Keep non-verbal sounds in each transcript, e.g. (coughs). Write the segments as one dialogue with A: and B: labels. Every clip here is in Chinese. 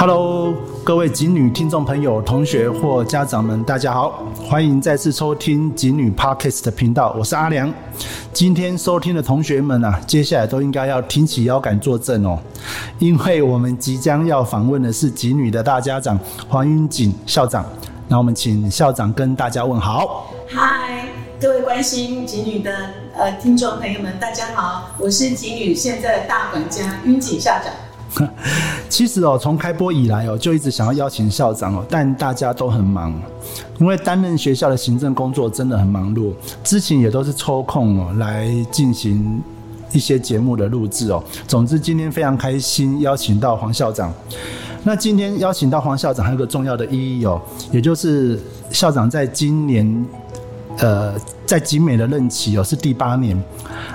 A: Hello，各位锦女听众朋友、同学或家长们，大家好，欢迎再次收听锦女 Podcast 的频道，我是阿良。今天收听的同学们啊，接下来都应该要挺起腰杆作证哦，因为我们即将要访问的是锦女的大家长黄云锦校长。那我们请校长跟大家问好。
B: 嗨，各位关心锦女的呃听众朋友们，大家好，我是锦女现在的大管家云锦校长。(laughs)
A: 其实哦，从开播以来哦，就一直想要邀请校长哦，但大家都很忙，因为担任学校的行政工作真的很忙碌，之前也都是抽空哦来进行一些节目的录制哦。总之，今天非常开心邀请到黄校长。那今天邀请到黄校长还有个重要的意义哦，也就是校长在今年。呃，在集美的任期哦是第八年，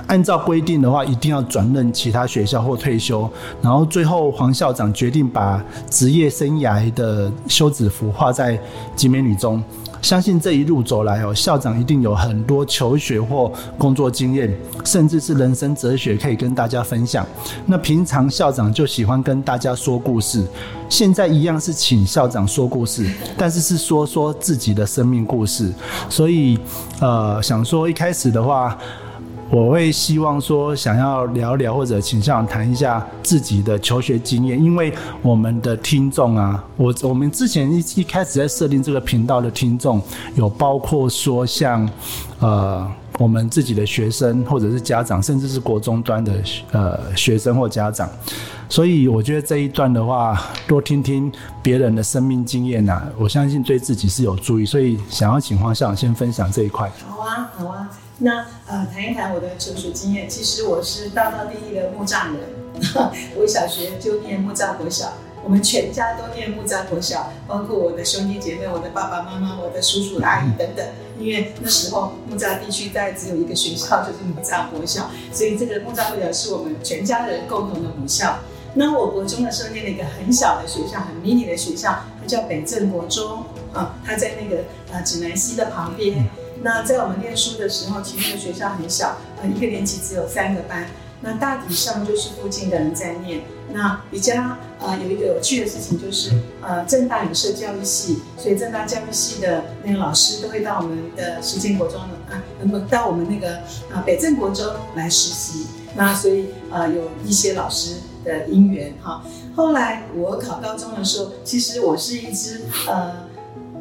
A: 按照规定的话，一定要转任其他学校或退休。然后最后黄校长决定把职业生涯的休止符画在集美女中。相信这一路走来哦，校长一定有很多求学或工作经验，甚至是人生哲学可以跟大家分享。那平常校长就喜欢跟大家说故事，现在一样是请校长说故事，但是是说说自己的生命故事。所以，呃，想说一开始的话。我会希望说，想要聊聊或者倾向谈一下自己的求学经验，因为我们的听众啊，我我们之前一一开始在设定这个频道的听众，有包括说像呃我们自己的学生或者是家长，甚至是国中端的呃学生或家长，所以我觉得这一段的话，多听听别人的生命经验呐，我相信对自己是有助益，所以想要请黄校长先分享这一块。
B: 好啊，好啊。那呃，谈一谈我的求学经验。其实我是大道第一的木栅人，(laughs) 我小学就念木栅国小，我们全家都念木栅国小，包括我的兄弟姐妹、我的爸爸妈妈、我的叔叔阿姨等等。因为那时候木栅地区大概只有一个学校，就是木栅国小，所以这个木栅国小是我们全家人共同的母校。那我国中的时候念了一个很小的学校，很迷你的学校，它叫北镇国中啊，它在那个呃指南西的旁边。那在我们念书的时候，其实学校很小，呃，一个年级只有三个班。那大体上就是附近的人在念。那比较呃有一个有趣的事情就是，呃，正大有设教育系，所以正大教育系的那个老师都会到我们的实践国中啊，那么到我们那个啊北镇国中来实习。那所以呃有一些老师的因缘哈。后来我考高中的时候，其实我是一只呃。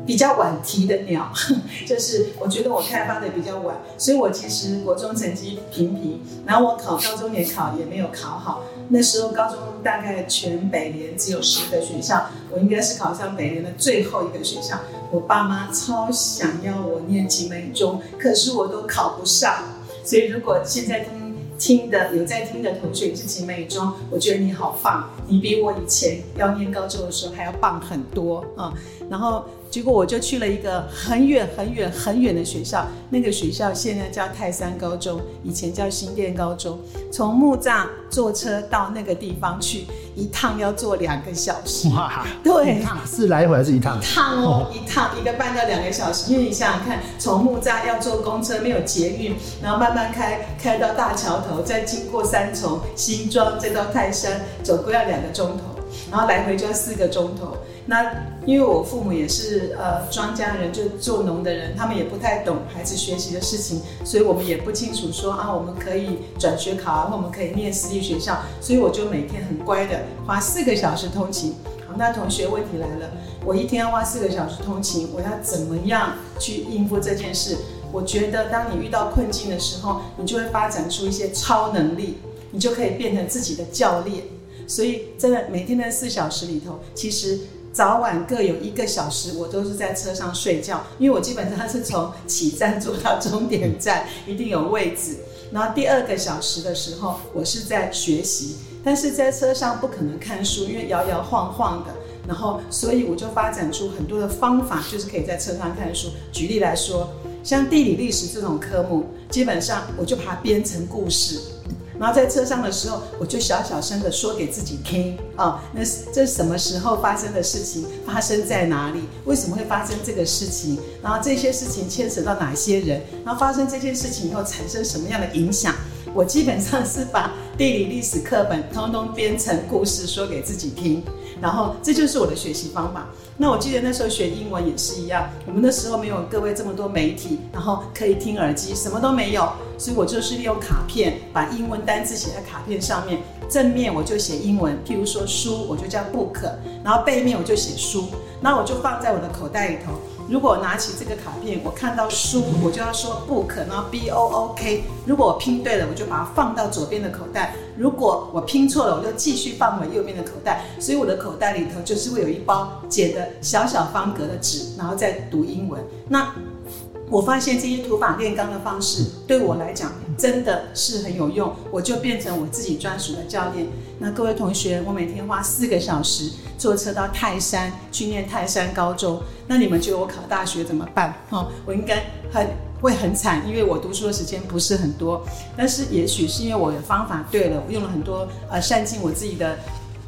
B: 比较晚提的鸟，(laughs) 就是我觉得我开发的比较晚，所以我其实国中成绩平平，然后我考高中也考也没有考好。那时候高中大概全北联只有十个学校，我应该是考上北联的最后一个学校。我爸妈超想要我念集美中，可是我都考不上。(laughs) 所以如果现在听听的有在听的同学是集美中，我觉得你好棒，你比我以前要念高中的时候还要棒很多啊。(laughs) 然后。结果我就去了一个很远很远很远的学校，那个学校现在叫泰山高中，以前叫新店高中。从木栅坐车到那个地方去，一趟要坐两个小时。(laughs) 哇，对，
A: 一趟是来回还是一趟？
B: 一趟哦，一趟一个半到两个小时。因为你想想看，从木栅要坐公车，没有捷运，然后慢慢开开到大桥头，再经过三重、新庄，再到泰山，走过要两个钟头，然后来回就要四个钟头。那因为我父母也是呃庄稼人，就做农的人，他们也不太懂孩子学习的事情，所以我们也不清楚说啊，我们可以转学考啊，或我们可以念私立学校，所以我就每天很乖的花四个小时通勤。好，那同学问题来了，我一天要花四个小时通勤，我要怎么样去应付这件事？我觉得当你遇到困境的时候，你就会发展出一些超能力，你就可以变成自己的教练。所以真的每天的四小时里头，其实。早晚各有一个小时，我都是在车上睡觉，因为我基本上是从起站坐到终点站，(laughs) 一定有位置。然后第二个小时的时候，我是在学习，但是在车上不可能看书，因为摇摇晃晃的。然后，所以我就发展出很多的方法，就是可以在车上看书。举例来说，像地理历史这种科目，基本上我就把它编成故事。然后在车上的时候，我就小小声的说给自己听啊，那这什么时候发生的事情？发生在哪里？为什么会发生这个事情？然后这些事情牵扯到哪些人？然后发生这件事情以后产生什么样的影响？我基本上是把地理历史课本通通编成故事说给自己听。然后这就是我的学习方法。那我记得那时候学英文也是一样，我们那时候没有各位这么多媒体，然后可以听耳机，什么都没有，所以我就是利用卡片把英文单字写在卡片上面，正面我就写英文，譬如说书，我就叫 book，然后背面我就写书，那我就放在我的口袋里头。如果拿起这个卡片，我看到书，我就要说 book，然后 b o o k。如果我拼对了，我就把它放到左边的口袋；如果我拼错了，我就继续放回右边的口袋。所以我的口袋里头就是会有一包剪的小小方格的纸，然后再读英文。那我发现这些土法炼钢的方式对我来讲真的是很有用，我就变成我自己专属的教练。那各位同学，我每天花四个小时坐车到泰山去念泰山高中。那你们觉得我考大学怎么办？哈，我应该很会很惨，因为我读书的时间不是很多。但是也许是因为我的方法对了，我用了很多呃善尽我自己的，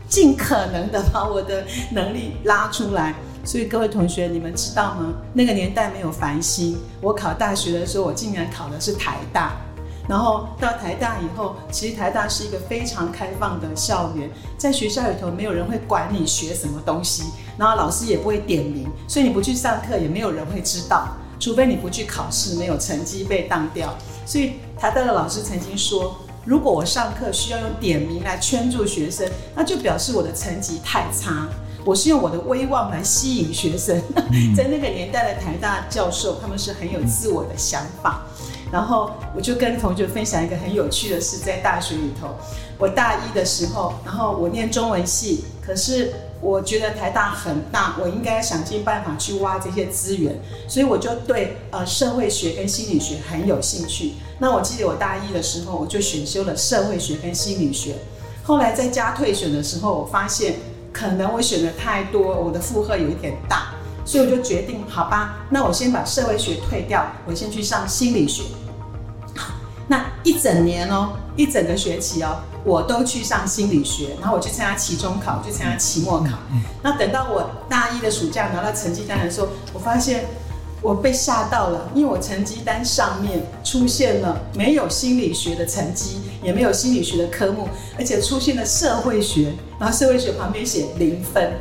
B: 尽可能的把我的能力拉出来。所以各位同学，你们知道吗？那个年代没有繁星，我考大学的时候，我竟然考的是台大。然后到台大以后，其实台大是一个非常开放的校园，在学校里头没有人会管你学什么东西，然后老师也不会点名，所以你不去上课也没有人会知道，除非你不去考试，没有成绩被当掉。所以台大的老师曾经说，如果我上课需要用点名来圈住学生，那就表示我的成绩太差。我是用我的威望来吸引学生，(laughs) 在那个年代的台大教授，他们是很有自我的想法。然后我就跟同学分享一个很有趣的事，在大学里头，我大一的时候，然后我念中文系，可是我觉得台大很大，我应该想尽办法去挖这些资源，所以我就对呃社会学跟心理学很有兴趣。那我记得我大一的时候，我就选修了社会学跟心理学。后来在家退选的时候，我发现。可能我选的太多，我的负荷有一点大，所以我就决定，好吧，那我先把社会学退掉，我先去上心理学。那一整年哦，一整个学期哦，我都去上心理学，然后我去参加期中考，去参加期末考。那等到我大一的暑假拿到成绩单的时候，我发现。我被吓到了，因为我成绩单上面出现了没有心理学的成绩，也没有心理学的科目，而且出现了社会学，然后社会学旁边写零分。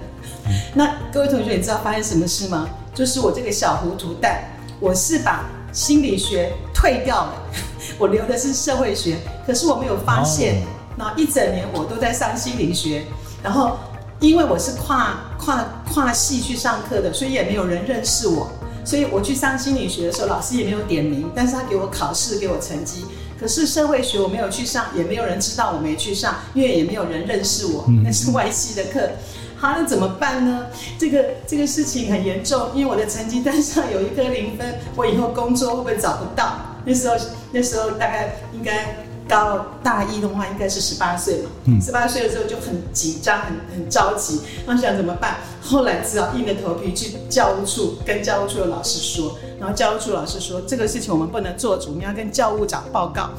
B: 那各位同学，你知道发生什么事吗？就是我这个小糊涂蛋，我是把心理学退掉了，(laughs) 我留的是社会学，可是我没有发现，那一整年我都在上心理学，然后因为我是跨跨跨系去上课的，所以也没有人认识我。所以我去上心理学的时候，老师也没有点名，但是他给我考试，给我成绩。可是社会学我没有去上，也没有人知道我没去上，因为也没有人认识我，那是外系的课。好，那怎么办呢？这个这个事情很严重，因为我的成绩单上有一颗零分，我以后工作会不会找不到？那时候那时候大概应该。到大一的话，应该是十八岁嘛。十八岁的时候就很紧张，很很着急。我想怎么办？后来只好硬着头皮去教务处，跟教务处的老师说。然后教务处老师说，这个事情我们不能做主，你要跟教务长报告。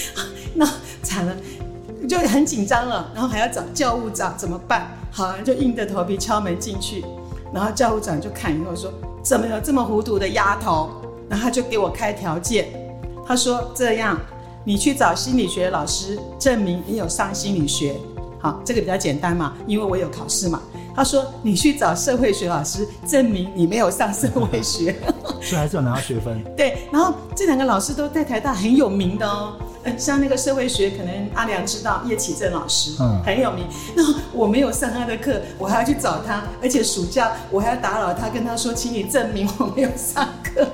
B: (laughs) 那惨了，就很紧张了。然后还要找教务长，怎么办？好，就硬着头皮敲门进去。然后教务长就看以后说，怎么有这么糊涂的丫头？然后他就给我开条件，他说这样。你去找心理学老师证明你有上心理学，好，这个比较简单嘛，因为我有考试嘛。他说你去找社会学老师证明你没有上社会学，(laughs)
A: 所以还是有拿到学分。(laughs)
B: 对，然后这两个老师都在台大很有名的哦，像那个社会学，可能阿良知道叶启正老师，嗯，很有名。那我没有上他的课，我还要去找他，而且暑假我还要打扰他，跟他说，请你证明我没有上课。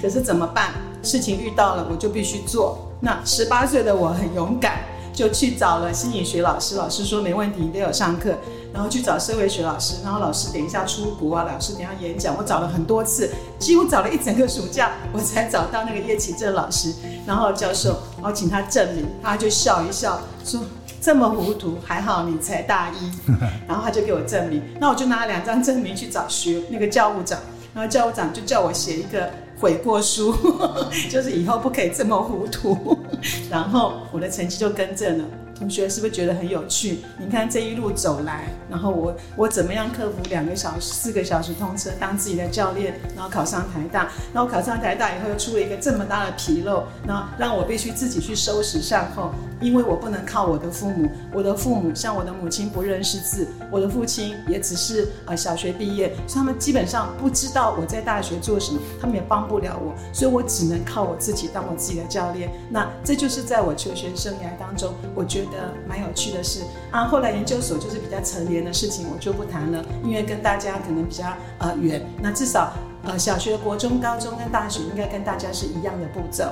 B: 可是怎么办？事情遇到了，我就必须做。那十八岁的我很勇敢，就去找了心理学老师。老师说没问题，你都有上课。然后去找社会学老师，然后老师等一下出国啊，老师等下演讲。我找了很多次，几乎找了一整个暑假，我才找到那个叶启正老师。然后教授，然后请他证明，他就笑一笑说：“这么糊涂，还好你才大一。(laughs) ”然后他就给我证明。那我就拿了两张证明去找学那个教务长，然后教务长就叫我写一个。悔过书，(laughs) 就是以后不可以这么糊涂。(laughs) 然后我的成绩就更正了。同学是不是觉得很有趣？你看这一路走来，然后我我怎么样克服两个小时、四个小时通车，当自己的教练，然后考上台大，然后考上台大以后又出了一个这么大的纰漏，那让我必须自己去收拾善后，因为我不能靠我的父母，我的父母像我的母亲不认识字，我的父亲也只是呃小学毕业，所以他们基本上不知道我在大学做什么，他们也帮不了我，所以我只能靠我自己当我自己的教练。那这就是在我求学生涯当中，我觉蛮有趣的事啊。后来研究所就是比较成年的事情，我就不谈了，因为跟大家可能比较呃远。那至少呃小学、国中、高中跟大学应该跟大家是一样的步骤。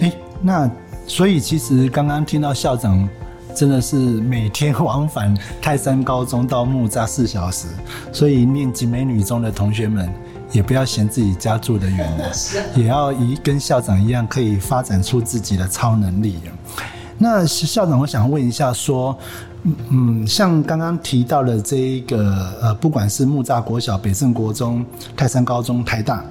A: 哎，那所以其实刚刚听到校长真的是每天往返泰山高中到木栅四小时，(laughs) 所以念集美女中的同学们也不要嫌自己家住得远 (laughs) 了，也要一跟校长一样，可以发展出自己的超能力。那校长，我想问一下，说，嗯，像刚刚提到的这一个，呃，不管是木栅国小、北镇国中、泰山高中、台大，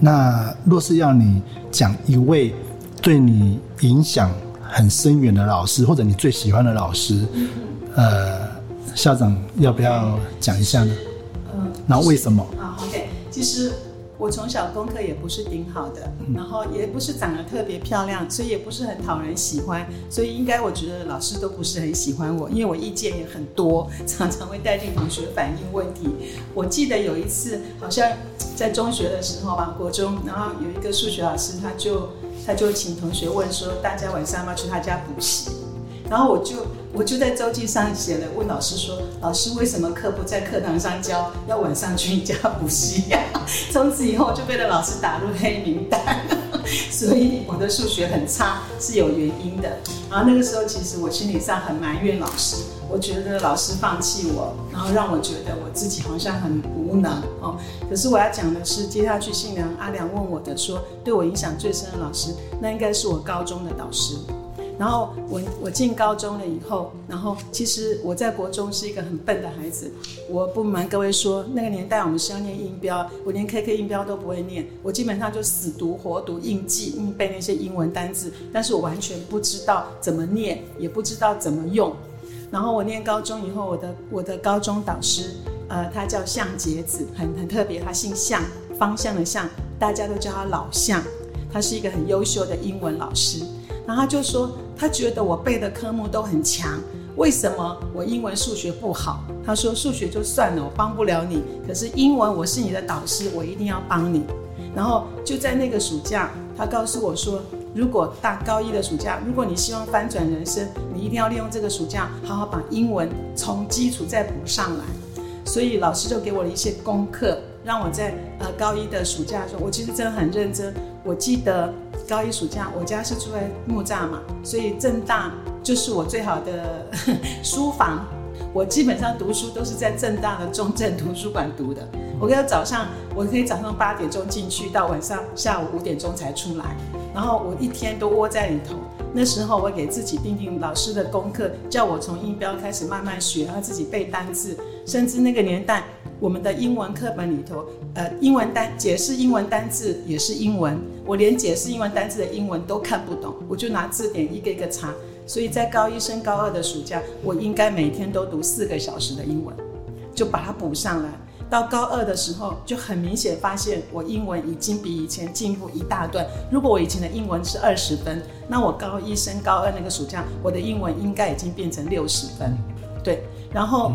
A: 那若是要你讲一位对你影响很深远的老师，或者你最喜欢的老师，呃，校长要不要讲一下呢？嗯，那为什么？
B: 啊，OK，其实。我从小功课也不是顶好的，然后也不是长得特别漂亮，所以也不是很讨人喜欢，所以应该我觉得老师都不是很喜欢我，因为我意见也很多，常常会带进同学反映问题。我记得有一次好像在中学的时候吧，国中，然后有一个数学老师，他就他就请同学问说，大家晚上要不要去他家补习？然后我就我就在周记上写了，问老师说：“老师为什么课不在课堂上教，要晚上去你家补习呀？” (laughs) 从此以后就被老师打入黑名单，(laughs) 所以我的数学很差是有原因的。然后那个时候其实我心理上很埋怨老师，我觉得老师放弃我，然后让我觉得我自己好像很无能哦。可是我要讲的是，接下去信良阿良问我的说，对我影响最深的老师，那应该是我高中的导师。然后我我进高中了以后，然后其实我在国中是一个很笨的孩子。我不瞒各位说，那个年代我们是要念音标，我连 K K 音标都不会念，我基本上就死读活读硬记硬背那些英文单字，但是我完全不知道怎么念，也不知道怎么用。然后我念高中以后，我的我的高中导师，呃，他叫向杰子，很很特别，他姓向，方向的向，大家都叫他老向。他是一个很优秀的英文老师，然后他就说。他觉得我背的科目都很强，为什么我英文数学不好？他说数学就算了，我帮不了你。可是英文我是你的导师，我一定要帮你。然后就在那个暑假，他告诉我说，如果大高一的暑假，如果你希望翻转人生，你一定要利用这个暑假，好好把英文从基础再补上来。所以老师就给我了一些功课，让我在呃高一的暑假的时候，我其实真的很认真。我记得。高一暑假，我家是住在木栅嘛，所以正大就是我最好的书房。我基本上读书都是在正大的中正图书馆读的。我可以早上，我可以早上八点钟进去，到晚上下午五点钟才出来。然后我一天都窝在里头。那时候我给自己定定老师的功课，叫我从音标开始慢慢学，然后自己背单字，甚至那个年代。我们的英文课本里头，呃，英文单解释英文单字也是英文，我连解释英文单字的英文都看不懂，我就拿字典一个一个查。所以在高一升高二的暑假，我应该每天都读四个小时的英文，就把它补上来。到高二的时候，就很明显发现我英文已经比以前进步一大段。如果我以前的英文是二十分，那我高一升高二那个暑假，我的英文应该已经变成六十分。对，然后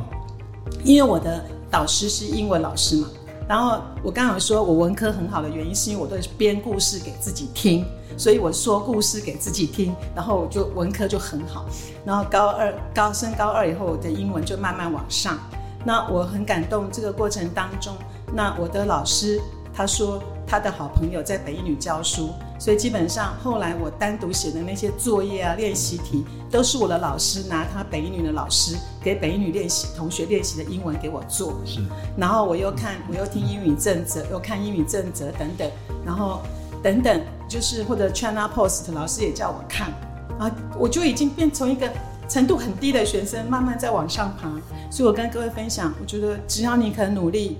B: 因为我的。导师是英文老师嘛？然后我刚刚说我文科很好的原因，是因为我都编故事给自己听，所以我说故事给自己听，然后我就文科就很好。然后高二高升高二以后，我的英文就慢慢往上。那我很感动，这个过程当中，那我的老师他说他的好朋友在北一女教书。所以基本上，后来我单独写的那些作业啊、练习题，都是我的老师拿他北一女的老师给北一女练习同学练习的英文给我做。
A: 是。
B: 然后我又看，我又听英语正则，又看英语正则等等，然后等等，就是或者 China Post 老师也叫我看，啊，我就已经变成一个程度很低的学生，慢慢在往上爬。所以我跟各位分享，我觉得只要你肯努力。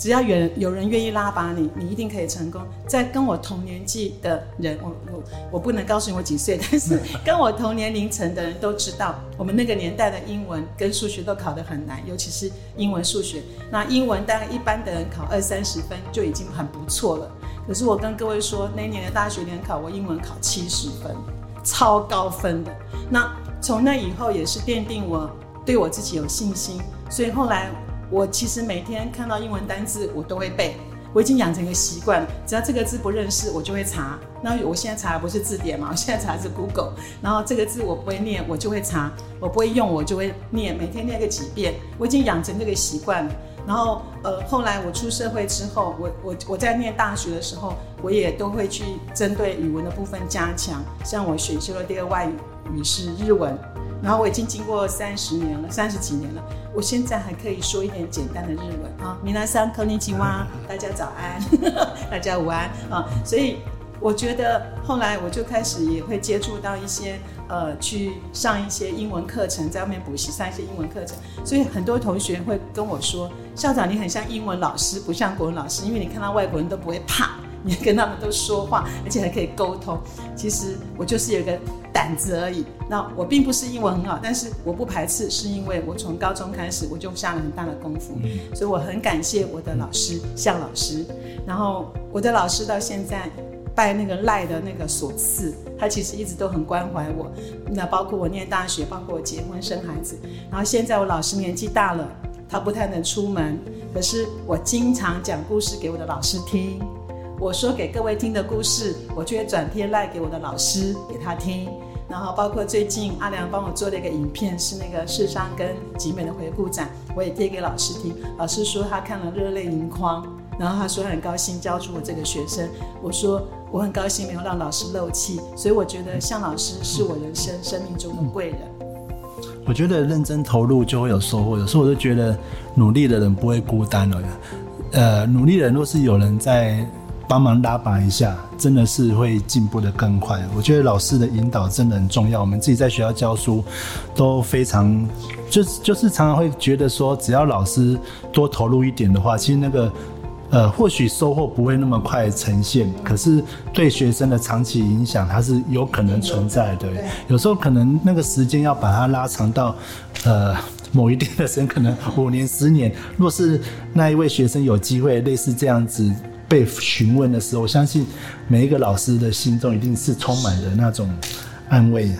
B: 只要有有人愿意拉拔你，你一定可以成功。在跟我同年纪的人，我我我不能告诉你我几岁，但是跟我同年龄层的人都知道，我们那个年代的英文跟数学都考得很难，尤其是英文、数学。那英文大概一般的人考二三十分就已经很不错了。可是我跟各位说，那年的大学联考，我英文考七十分，超高分的。那从那以后也是奠定我对我自己有信心，所以后来。我其实每天看到英文单字，我都会背。我已经养成一个习惯，只要这个字不认识，我就会查。那我现在查的不是字典嘛？我现在查的是 Google。然后这个字我不会念，我就会查；我不会用，我就会念。每天念个几遍，我已经养成这个习惯了。然后呃，后来我出社会之后，我我我在念大学的时候，我也都会去针对语文的部分加强。像我选修的第二外语是日文。然后我已经经过三十年了，三十几年了，我现在还可以说一点简单的日文啊。米拉桑科尼基哇，大家早安，(laughs) 大家午安啊。所以我觉得后来我就开始也会接触到一些呃，去上一些英文课程，在外面补习上一些英文课程。所以很多同学会跟我说，校长你很像英文老师，不像国文老师，因为你看到外国人都不会怕，你跟他们都说话，而且还可以沟通。其实我就是有个。胆子而已。那我并不是英文很好，但是我不排斥，是因为我从高中开始我就下了很大的功夫，所以我很感谢我的老师向老师。然后我的老师到现在拜那个赖的那个所赐，他其实一直都很关怀我。那包括我念大学，包括我结婚生孩子。然后现在我老师年纪大了，他不太能出门，可是我经常讲故事给我的老师听。我说给各位听的故事，我就会转贴赖给我的老师给他听。然后包括最近阿良帮我做了一个影片，是那个世商跟集美的回顾展，我也贴给老师听。老师说他看了热泪盈眶，然后他说很高兴教出我这个学生。我说我很高兴没有让老师漏气，所以我觉得向老师是我人生生命中的贵人。
A: 我觉得认真投入就会有收获，有时候我就觉得努力的人不会孤单了。呃，努力的人若是有人在。帮忙拉拔一下，真的是会进步的更快。我觉得老师的引导真的很重要。我们自己在学校教书，都非常，就是就是常常会觉得说，只要老师多投入一点的话，其实那个，呃，或许收获不会那么快呈现，可是对学生的长期影响，它是有可能存在的。有时候可能那个时间要把它拉长到，呃，某一定的时间，可能五年、十年。若是那一位学生有机会类似这样子。被询问的时候，我相信每一个老师的心中一定是充满的那种安慰、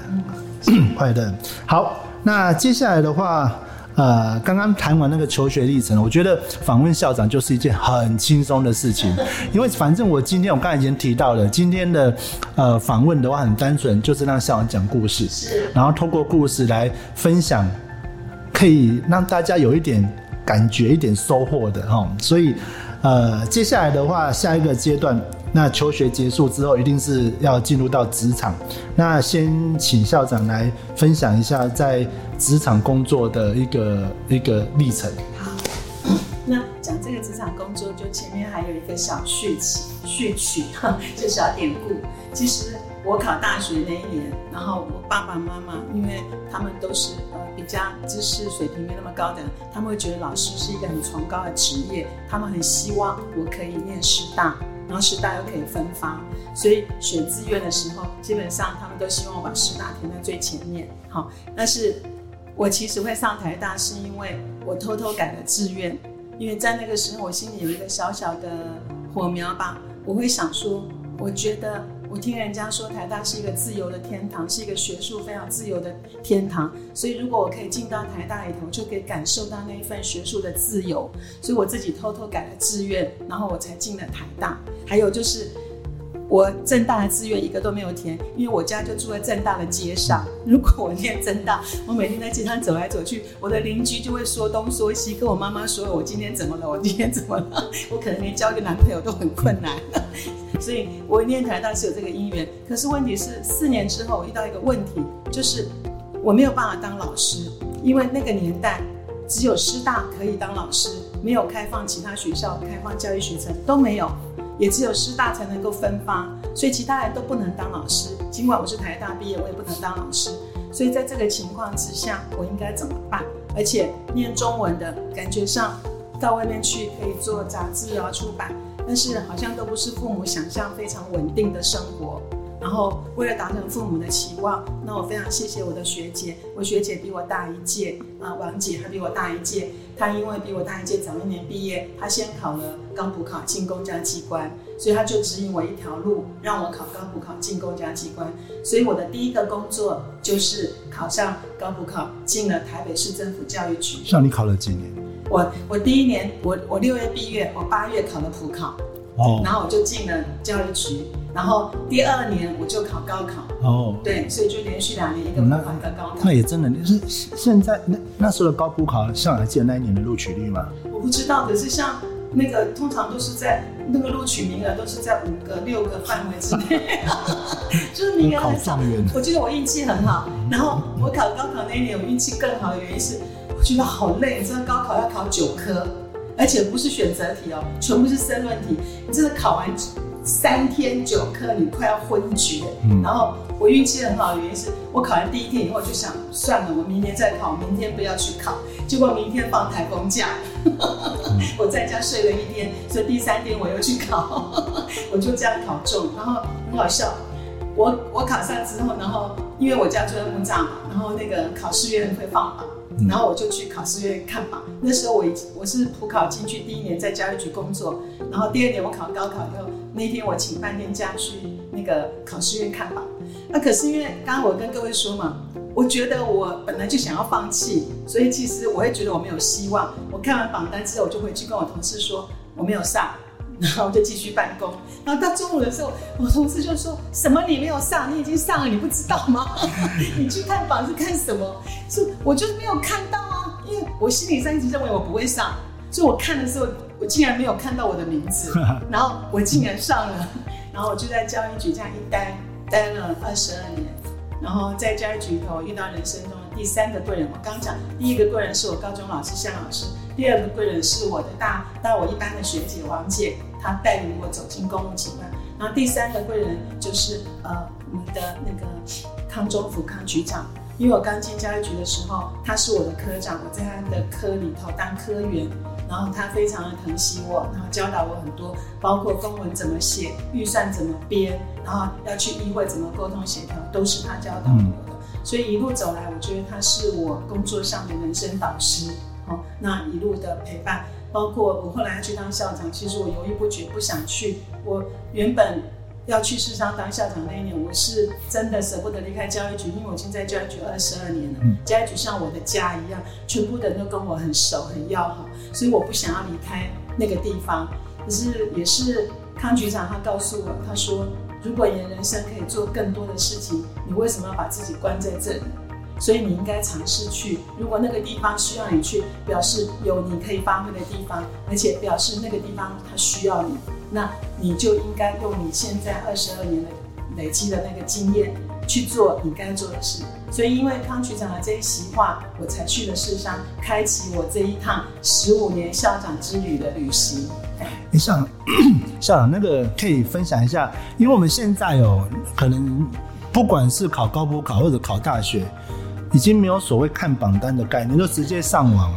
A: 快乐。好，那接下来的话，呃，刚刚谈完那个求学历程，我觉得访问校长就是一件很轻松的事情，因为反正我今天我刚才已经提到了，今天的呃访问的话很单纯，就是让校长讲故事，然后通过故事来分享，可以让大家有一点感觉、一点收获的哈，所以。呃，接下来的话，下一个阶段，那求学结束之后，一定是要进入到职场。那先请校长来分享一下在职场工作的一个一个历程。
B: 好，那讲这个职场工作，就前面还有一个小序曲，序曲哈，就小典故。其实。我考大学那一年，然后我爸爸妈妈，因为他们都是比较知识水平没那么高的，他们会觉得老师是一个很崇高的职业，他们很希望我可以念师大，然后师大又可以分发，所以选志愿的时候，基本上他们都希望我把师大填在最前面。好，但是我其实会上台大，是因为我偷偷改了志愿，因为在那个时候我心里有一个小小的火苗吧，我会想说，我觉得。我听人家说台大是一个自由的天堂，是一个学术非常自由的天堂。所以如果我可以进到台大里头，就可以感受到那一份学术的自由。所以我自己偷偷改了志愿，然后我才进了台大。还有就是。我正大的志愿一个都没有填，因为我家就住在正大的街上。如果我念正大，我每天在街上走来走去，我的邻居就会说东说西，跟我妈妈说我今天怎么了，我今天怎么了，(laughs) 我可能连交一个男朋友都很困难。所以我念台大是有这个因缘。可是问题是，四年之后我遇到一个问题，就是我没有办法当老师，因为那个年代只有师大可以当老师，没有开放其他学校开放教育学程都没有。也只有师大才能够分发，所以其他人都不能当老师。尽管我是台大毕业，我也不能当老师。所以在这个情况之下，我应该怎么办？而且念中文的感觉上，到外面去可以做杂志啊出版，但是好像都不是父母想象非常稳定的生活。然后为了达成父母的期望，那我非常谢谢我的学姐，我学姐比我大一届啊，王姐还比我大一届。她因为比我大一届早一年毕业，她先考了高补考进公家机关，所以她就指引我一条路，让我考高补考进公家机关。所以我的第一个工作就是考上高补考，进了台北市政府教育局。
A: 像你考了几年？
B: 我我第一年我我六月毕业，我八月考了普考，哦，然后我就进了教育局。然后第二年我就考高考哦，对，所以就连续两年一个普考一个高考。
A: 那也真的，是现在那那时候的高普考，像还记得那一年的录取率吗？
B: 我不知道，可是像那个通常都是在那个录取名额都是在五个六个范围之内，(laughs) 就是名额很少。我记得我运气很好，然后我考高考那一年我运气更好的原因是，我觉得好累，你知道高考要考九科，而且不是选择题哦，全部是申论题，你真的考完。三天九科，你快要昏厥。然后我运气很好的原因是我考完第一天以后就想算了，我明年再考，明天不要去考。结果明天放台风假，(laughs) 我在家睡了一天，所以第三天我又去考，(laughs) 我就这样考中。然后很好笑，我我考上之后，然后因为我家住在木栅嘛，然后那个考试院会放榜。然后我就去考试院看榜。那时候我已我是普考进去第一年在教育局工作，然后第二年我考高考以后，那天我请半天假去那个考试院看榜。那可是因为刚刚我跟各位说嘛，我觉得我本来就想要放弃，所以其实我会觉得我没有希望。我看完榜单之后，我就回去跟我同事说我没有上。然后就继续办公，然后到中午的时候，我同事就说什么你没有上，你已经上了，你不知道吗？(laughs) 你去看榜是看什么？是我就是没有看到啊，因为我心理上一直认为我不会上，所以我看的时候，我竟然没有看到我的名字，(laughs) 然后我竟然上了，然后我就在教育局这样一待待了二十二年，然后在教育局里头遇到人生中的第三个贵人。我刚讲第一个贵人是我高中老师向老师，第二个贵人是我的大大我一班的学姐王姐。他带领我走进公务机关，然后第三个贵人就是呃我们的那个康中福康局长，因为我刚进教育局的时候，他是我的科长，我在他的科里头当科员，然后他非常的疼惜我，然后教导我很多，包括公文怎么写，预算怎么编，然后要去议会怎么沟通协调，都是他教导我的，所以一路走来，我觉得他是我工作上的人生导师，哦，那一路的陪伴。包括我后来去当校长，其实我犹豫不决，不想去。我原本要去市商当校长那一年，我是真的舍不得离开教育局，因为我已经在教育局二十二年了，教育局像我的家一样，全部的人都跟我很熟、很要好，所以我不想要离开那个地方。可是也是康局长他告诉我，他说如果你的人生可以做更多的事情，你为什么要把自己关在这里？所以你应该尝试去，如果那个地方需要你去，表示有你可以发挥的地方，而且表示那个地方它需要你，那你就应该用你现在二十二年的累积的那个经验去做你该做的事。所以因为康局长的这一席话，我才去了世商，开启我这一趟十五年校长之旅的旅行。(laughs)
A: 哎，校长，校长，那个可以分享一下，因为我们现在有可能不管是考高补考或者考大学。已经没有所谓看榜单的概念，就直接上网。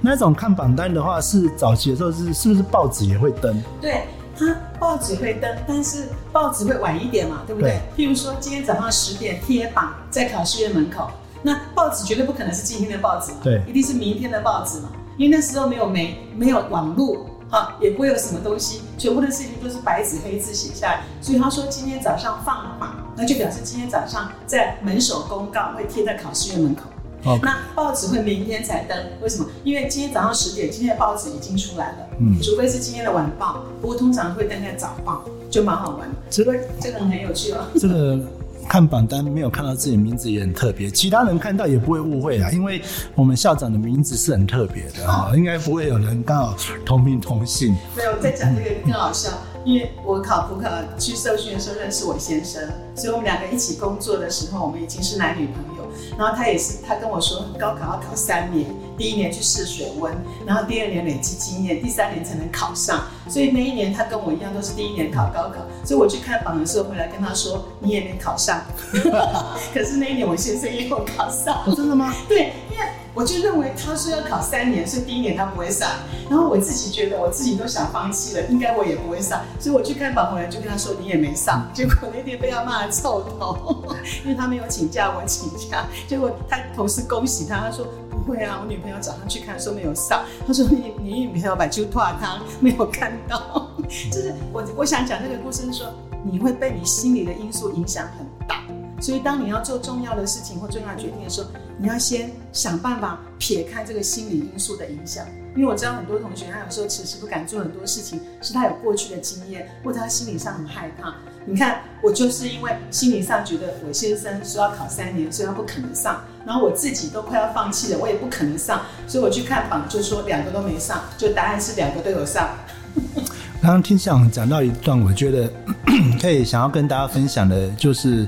A: 那种看榜单的话，是早期的时候是是不是报纸也会登？
B: 对，它报纸会登，但是报纸会晚一点嘛，对不对？譬如说今天早上十点贴榜在考试院门口，那报纸绝对不可能是今天的报纸嘛，
A: 对，
B: 一定是明天的报纸嘛，因为那时候没有媒，没有网络。啊，也不会有什么东西，全部的事情都是白纸黑字写下来。所以他说今天早上放榜，那就表示今天早上在门首公告会贴在考试院门口。那报纸会明天才登，为什么？因为今天早上十点，今天的报纸已经出来了。嗯，除非是今天的晚报，不过通常会登在早报，就蛮好玩。这个这个很有趣哦。(laughs)
A: 这个。看榜单没有看到自己名字也很特别，其他人看到也不会误会啊，因为我们校长的名字是很特别的啊，应该不会有人刚好同名同姓。
B: 没有，再讲这个更好笑，因为我考普考去受训的时候认识我先生，所以我们两个一起工作的时候，我们已经是男女朋友。然后他也是，他跟我说，高考要考三年，第一年去试水温，然后第二年累积经验，第三年才能考上。所以那一年他跟我一样都是第一年考高考。所以我去看榜的时候回来跟他说，你也没考上。(laughs) 可是那一年我先生也有考上。
A: 真的吗？
B: 对，我就认为他说要考三年，所以第一年他不会上。然后我自己觉得我自己都想放弃了，应该我也不会上。所以我去看榜回来就跟他说你也没上。结果那天被他骂的臭头，(laughs) 因为他没有请假，我请假。结果他同事恭喜他，他说不会啊，我女朋友早上去看说没有上。他说你你女朋友把就拖他没有看到。(laughs) 就是我我想讲这个故事是说，你会被你心里的因素影响很大。所以，当你要做重要的事情或重要决定的时候，你要先想办法撇开这个心理因素的影响。因为我知道很多同学，他有时候迟迟不敢做很多事情，是他有过去的经验，或者他心理上很害怕。你看，我就是因为心理上觉得我先生说要考三年，所以他不可能上，然后我自己都快要放弃了，我也不可能上，所以我去看榜，就说两个都没上，就答案是两个都有上。
A: 刚刚听校长讲到一段，我觉得 (coughs) 可以想要跟大家分享的，就是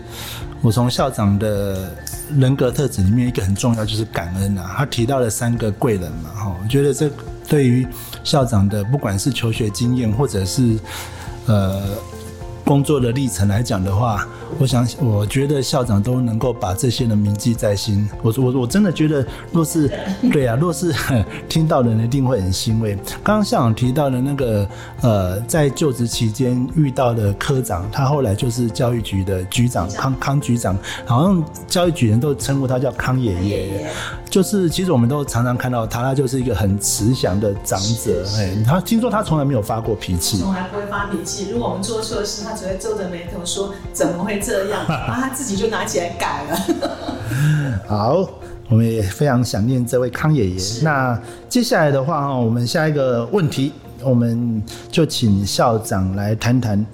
A: 我从校长的人格特质里面一个很重要就是感恩啊。他提到了三个贵人嘛，哈，我觉得这对于校长的不管是求学经验或者是呃工作的历程来讲的话。我想，我觉得校长都能够把这些人铭记在心。我我我真的觉得，若是对啊，若是 (laughs) 听到的人一定会很欣慰。刚刚校长提到的那个，呃，在就职期间遇到的科长，他后来就是教育局的局长康康局长，好像教育局人都称呼他叫康爷爷。就是其实我们都常常看到他，他就是一个很慈祥的长者。哎，他听说他从来没有发过脾气，
B: 从来不会发脾气。如果我们做错事，他只会皱着眉头说：“怎么会？”这样，然 (laughs) 后他自己就拿起来改了。(laughs)
A: 好，我们也非常想念这位康爷爷。那接下来的话哈，我们下一个问题，我们就请校长来谈谈。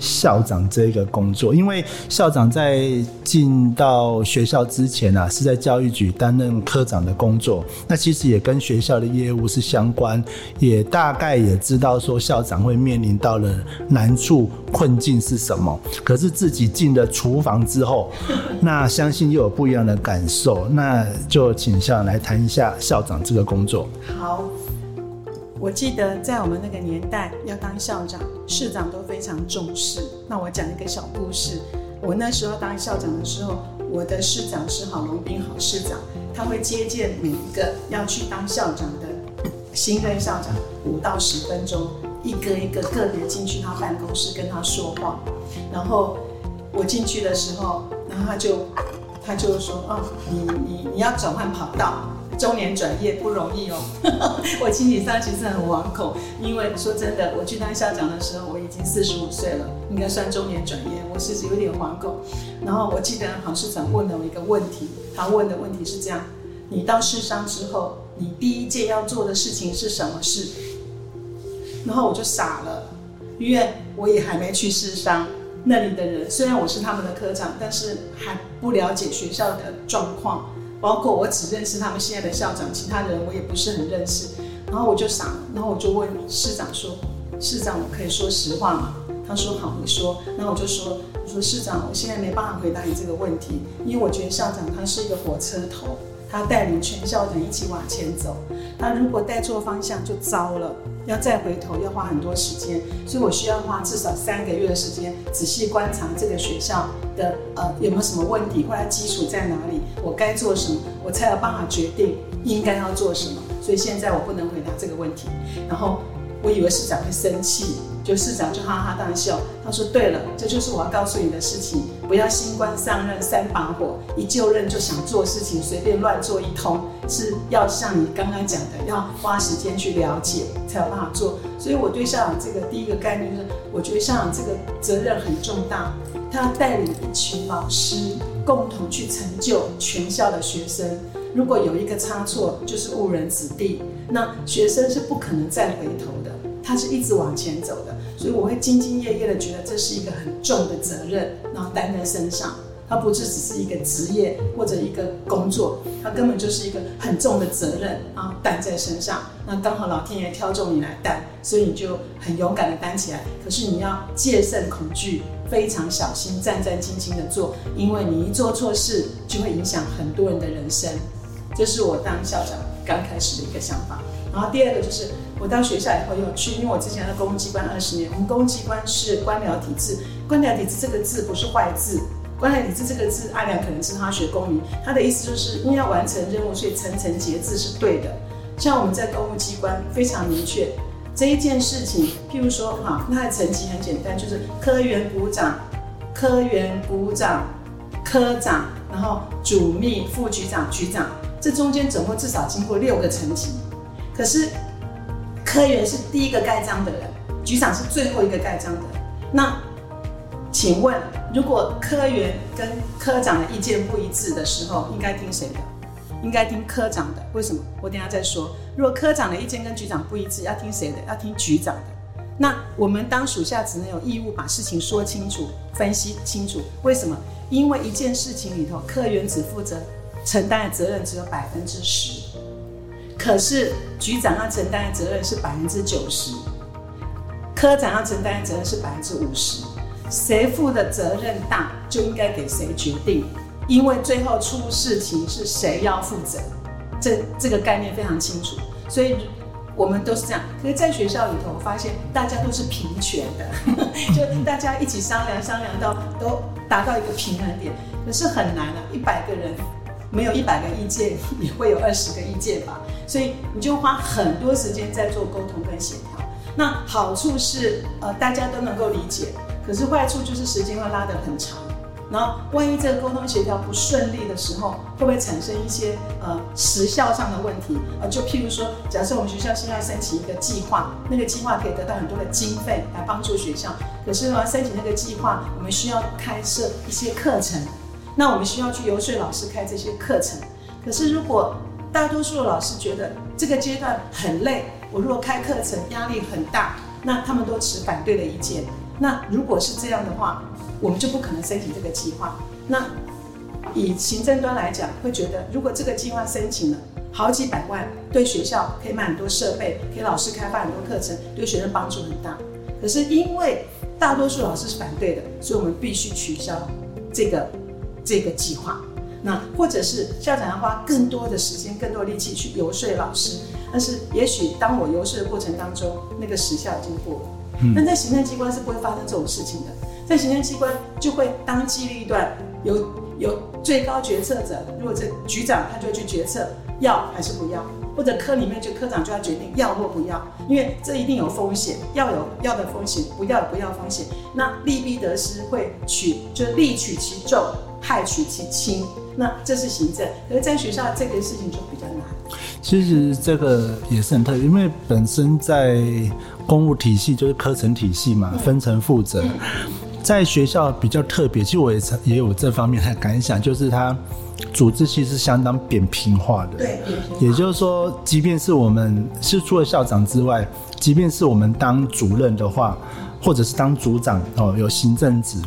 A: 校长这个工作，因为校长在进到学校之前啊，是在教育局担任科长的工作，那其实也跟学校的业务是相关，也大概也知道说校长会面临到了难处困境是什么。可是自己进了厨房之后，那相信又有不一样的感受。那就请校长来谈一下校长这个工作。
B: 好。我记得在我们那个年代，要当校长、市长都非常重视。那我讲一个小故事。我那时候当校长的时候，我的市长是郝龙斌郝市长，他会接见每一个要去当校长的新任校长五到十分钟，一个一个个别进去他办公室跟他说话。然后我进去的时候，然后他就他就说：“哦，你你你要转换跑道。”中年转业不容易哦，(laughs) 我心理上其实很惶恐，因为说真的，我去当校长的时候，我已经四十五岁了，应该算中年转业，我其实有点惶恐。然后我记得郝市长问了我一个问题，他问的问题是这样：你到市商之后，你第一件要做的事情是什么事？然后我就傻了，因为我也还没去市商那里的人，虽然我是他们的科长，但是还不了解学校的状况。包括我只认识他们现在的校长，其他人我也不是很认识。然后我就傻了，然后我就问市长说：“市长，我可以说实话吗？”他说：“好，你说。”那我就说：“我说市长，我现在没办法回答你这个问题，因为我觉得校长他是一个火车头。”他带领全校人一起往前走，他如果带错方向就糟了，要再回头要花很多时间，所以我需要花至少三个月的时间，仔细观察这个学校的呃有没有什么问题，或者基础在哪里，我该做什么，我才有办法决定应该要做什么。所以现在我不能回答这个问题，然后。我以为市长会生气，就市长就哈哈大笑。他说：“对了，这就是我要告诉你的事情，不要新官上任三把火，一就任就想做事情，随便乱做一通，是要像你刚刚讲的，要花时间去了解，才有办法做。所以我对校长这个第一个概念就是，我觉得校长这个责任很重大，他要带领一群老师共同去成就全校的学生。如果有一个差错，就是误人子弟，那学生是不可能再回头它。”是一直往前走的，所以我会兢兢业业的觉得这是一个很重的责任，然后担在身上。它不是只是一个职业或者一个工作，它根本就是一个很重的责任啊，担在身上。那刚好老天爷挑中你来担，所以你就很勇敢的担起来。可是你要戒慎恐惧，非常小心，战战兢兢的做，因为你一做错事，就会影响很多人的人生。这是我当校长刚开始的一个想法。然后第二个就是。我到学校以后又去，因为我之前在公务机关二十年，我们公务机关是官僚体制，官僚体制这个字不是坏字，官僚体制这个字，阿良可能是他学公民，他的意思就是因为要完成任务，所以层层节制是对的。像我们在公务机关非常明确这一件事情，譬如说哈，它的层级很简单，就是科员股长、科员股长、科长，然后主秘、副局长、局长，这中间总共至少经过六个层级。可是科员是第一个盖章的人，局长是最后一个盖章的。那请问，如果科员跟科长的意见不一致的时候，应该听谁的？应该听科长的。为什么？我等下再说。如果科长的意见跟局长不一致，要听谁的？要听局长的。那我们当属下只能有义务把事情说清楚、分析清楚。为什么？因为一件事情里头，科员只负责承担的责任只有百分之十，可是局长要承担的责任是百分之九十，科长要承担的责任是百分之五十。谁负的责任大，就应该给谁决定，因为最后出事情是谁要负责，这这个概念非常清楚，所以我们都是这样。可是，在学校里头，发现大家都是平权的，(laughs) 就大家一起商量商量到都达到一个平衡点。可是很难啊，一百个人没有一百个意见，也会有二十个意见吧，所以你就花很多时间在做沟通跟协调。那好处是，呃，大家都能够理解。可是坏处就是时间会拉得很长，然后万一这个沟通协调不顺利的时候，会不会产生一些呃时效上的问题？呃，就譬如说，假设我们学校现在申请一个计划，那个计划可以得到很多的经费来帮助学校，可是呢，申请那个计划，我们需要开设一些课程，那我们需要去游说老师开这些课程。可是如果大多数的老师觉得这个阶段很累，我如果开课程压力很大，那他们都持反对的意见。那如果是这样的话，我们就不可能申请这个计划。那以行政端来讲，会觉得如果这个计划申请了好几百万，对学校可以买很多设备，给老师开发很多课程，对学生帮助很大。可是因为大多数老师是反对的，所以我们必须取消这个这个计划。那或者是校长要花更多的时间、更多力气去游说老师，但是也许当我游说的过程当中，那个时效已经过了。但在行政机关是不会发生这种事情的，在行政机关就会当机立断，有有最高决策者，如果这局长他就去决策要还是不要，或者科里面就科长就要决定要或不要，因为这一定有风险，要有要的风险，不要不要风险，那利弊得失会取就利取其重，害取其轻，那这是行政，可是在学校这个事情就比较难。
A: 其实这个也是很特别，因为本身在。公务体系就是课程体系嘛，分层负责。在学校比较特别，其实我也也有这方面的感想，就是它组织其实相当扁平化的。
B: 对，
A: 也就是说，即便是我们是除了校长之外，即便是我们当主任的话，或者是当组长哦，有行政职。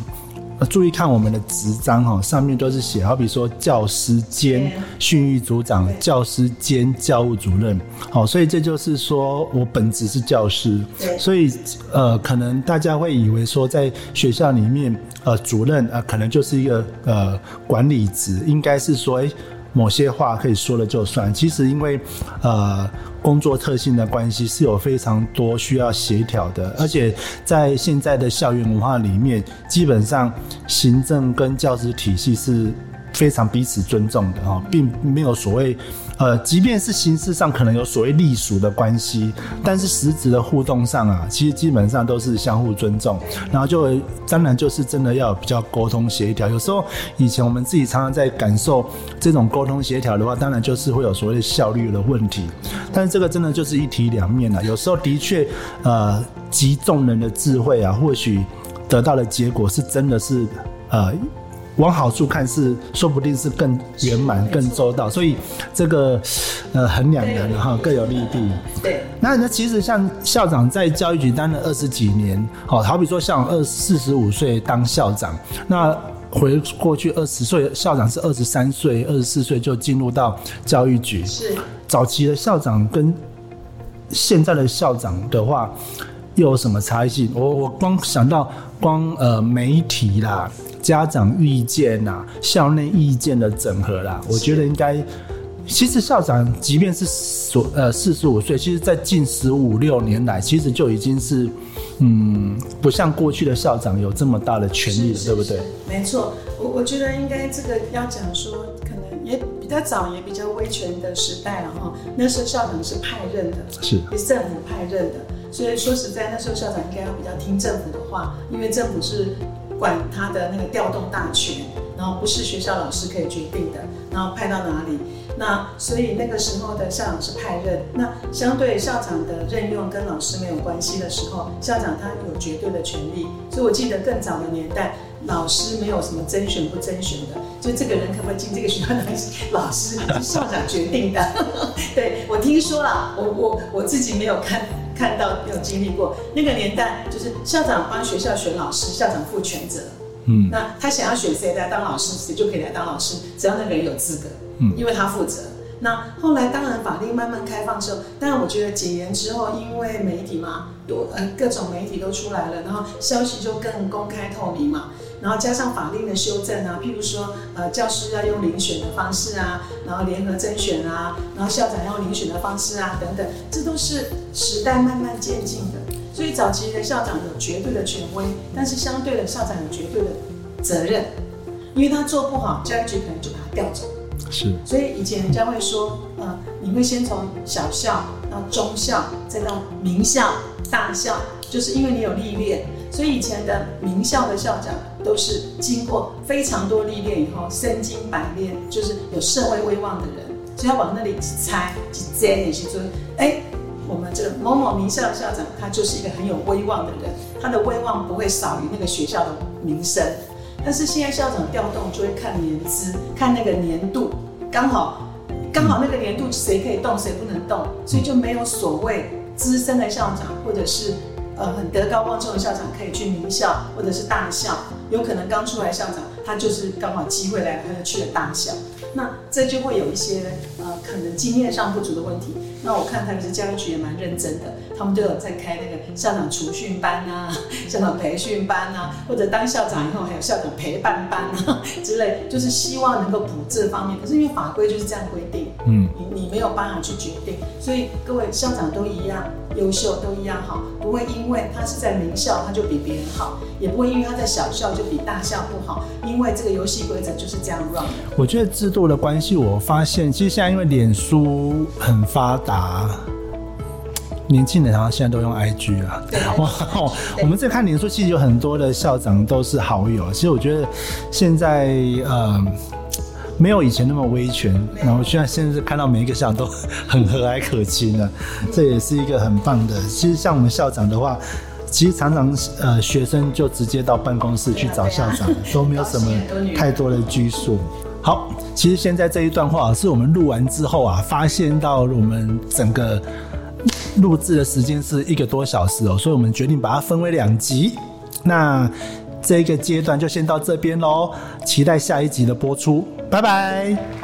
A: 注意看我们的职章哈，上面都是写，好比说教师兼训育组长、教师兼教务主任，好，所以这就是说我本职是教师，所以呃，可能大家会以为说在学校里面，呃，主任呃，可能就是一个呃管理职，应该是说，哎。某些话可以说了就算，其实因为，呃，工作特性的关系，是有非常多需要协调的，而且在现在的校园文化里面，基本上行政跟教师体系是非常彼此尊重的哈，并没有所谓。呃，即便是形式上可能有所谓隶属的关系，但是实质的互动上啊，其实基本上都是相互尊重，然后就当然就是真的要比较沟通协调。有时候以前我们自己常常在感受这种沟通协调的话，当然就是会有所谓效率的问题。但是这个真的就是一体两面啊，有时候的确，呃，集众人的智慧啊，或许得到的结果是真的是呃。往好处看是，说不定是更圆满、更周到，所以这个呃很两难的哈，各有利弊。
B: 对，
A: 那那其实像校长在教育局担任二十几年，好，好比说像二四十五岁当校长，那回过去二十岁校长是二十三岁、二十四岁就进入到教育局，
B: 是
A: 早期的校长跟现在的校长的话又有什么差异性？我我光想到光呃媒体啦。家长意见呐，校内意见的整合啦，我觉得应该。其实校长即便是所呃四十五岁，其实，在近十五六年来，其实就已经是嗯，不像过去的校长有这么大的权利了，对不对？
B: 没错，我我我觉得应该这个要讲说，可能也比较早，也比较威权的时代了哈。那时候校长是派任的，
A: 是
B: 是政府派任的，所以说实在那时候校长应该要比较听政府的话，因为政府是管他的那个调动大权，然后不是学校老师可以决定的，然后派到哪里。那所以那个时候的校长是派任，那相对校长的任用跟老师没有关系的时候，校长他有绝对的权利。所以我记得更早的年代，老师没有什么甄选不甄选的，就这个人可不可以进这个学校的老师是校长决定的。(laughs) 对我听说了，我我我自己没有看看到有经历过那个年代，就是校长帮学校选老师，校长负全责。嗯，那他想要选谁来当老师，谁就可以来当老师，只要那个人有资格。嗯，因为他负责。那后来当然法令慢慢开放之后，当然我觉得解严之后，因为媒体嘛，有呃各种媒体都出来了，然后消息就更公开透明嘛。然后加上法令的修正啊，譬如说呃教师要用遴选的方式啊，然后联合甄选啊，然后校长要用遴选的方式啊等等，这都是时代慢慢渐进的。所以早期的校长有绝对的权威，但是相对的校长有绝对的责任，因为他做不好，教育局可能就把他调走。
A: 是，
B: 所以以前人家会说，呃，你会先从小校到中校，再到名校、大校，就是因为你有历练，所以以前的名校的校长都是经过非常多历练以后，身经百炼，就是有社会威望的人，所以要往那里猜、去摘那些说，哎，我们这个某某名校的校长，他就是一个很有威望的人，他的威望不会少于那个学校的名声。但是现在校长调动就会看年资，看那个年度，刚好刚好那个年度谁可以动谁不能动，所以就没有所谓资深的校长或者是呃很德高望重的校长可以去名校或者是大校，有可能刚出来校长他就是刚好机会来了，他就去了大校。那这就会有一些呃可能经验上不足的问题。那我看他们是教育局也蛮认真的，他们都有在开那个校长培训班啊、校长培训班啊，或者当校长以后还有校长陪伴班啊 (laughs) 之类，就是希望能够补这方面。可是因为法规就是这样规定，嗯，你你没有办法去决定，所以各位校长都一样优秀，都一样好，不会因为他是在名校他就比别人好，也不会因为他在小校就比大校不好，因为这个游戏规则就是这样 run。
A: 我觉得制度。的关系，我发现其实现在因为脸书很发达，年轻人好像现在都用 IG 啊。(laughs) 哇，我们在看脸书，其实有很多的校长都是好友。其实我觉得现在呃没有以前那么威权，然后现在现在看到每一个校长都很和蔼可亲的，这也是一个很棒的。其实像我们校长的话，其实常常呃学生就直接到办公室去找校长，都没有什么太多的拘束。好，其实现在这一段话是我们录完之后啊，发现到我们整个录制的时间是一个多小时哦，所以我们决定把它分为两集。那这个阶段就先到这边喽，期待下一集的播出，拜拜。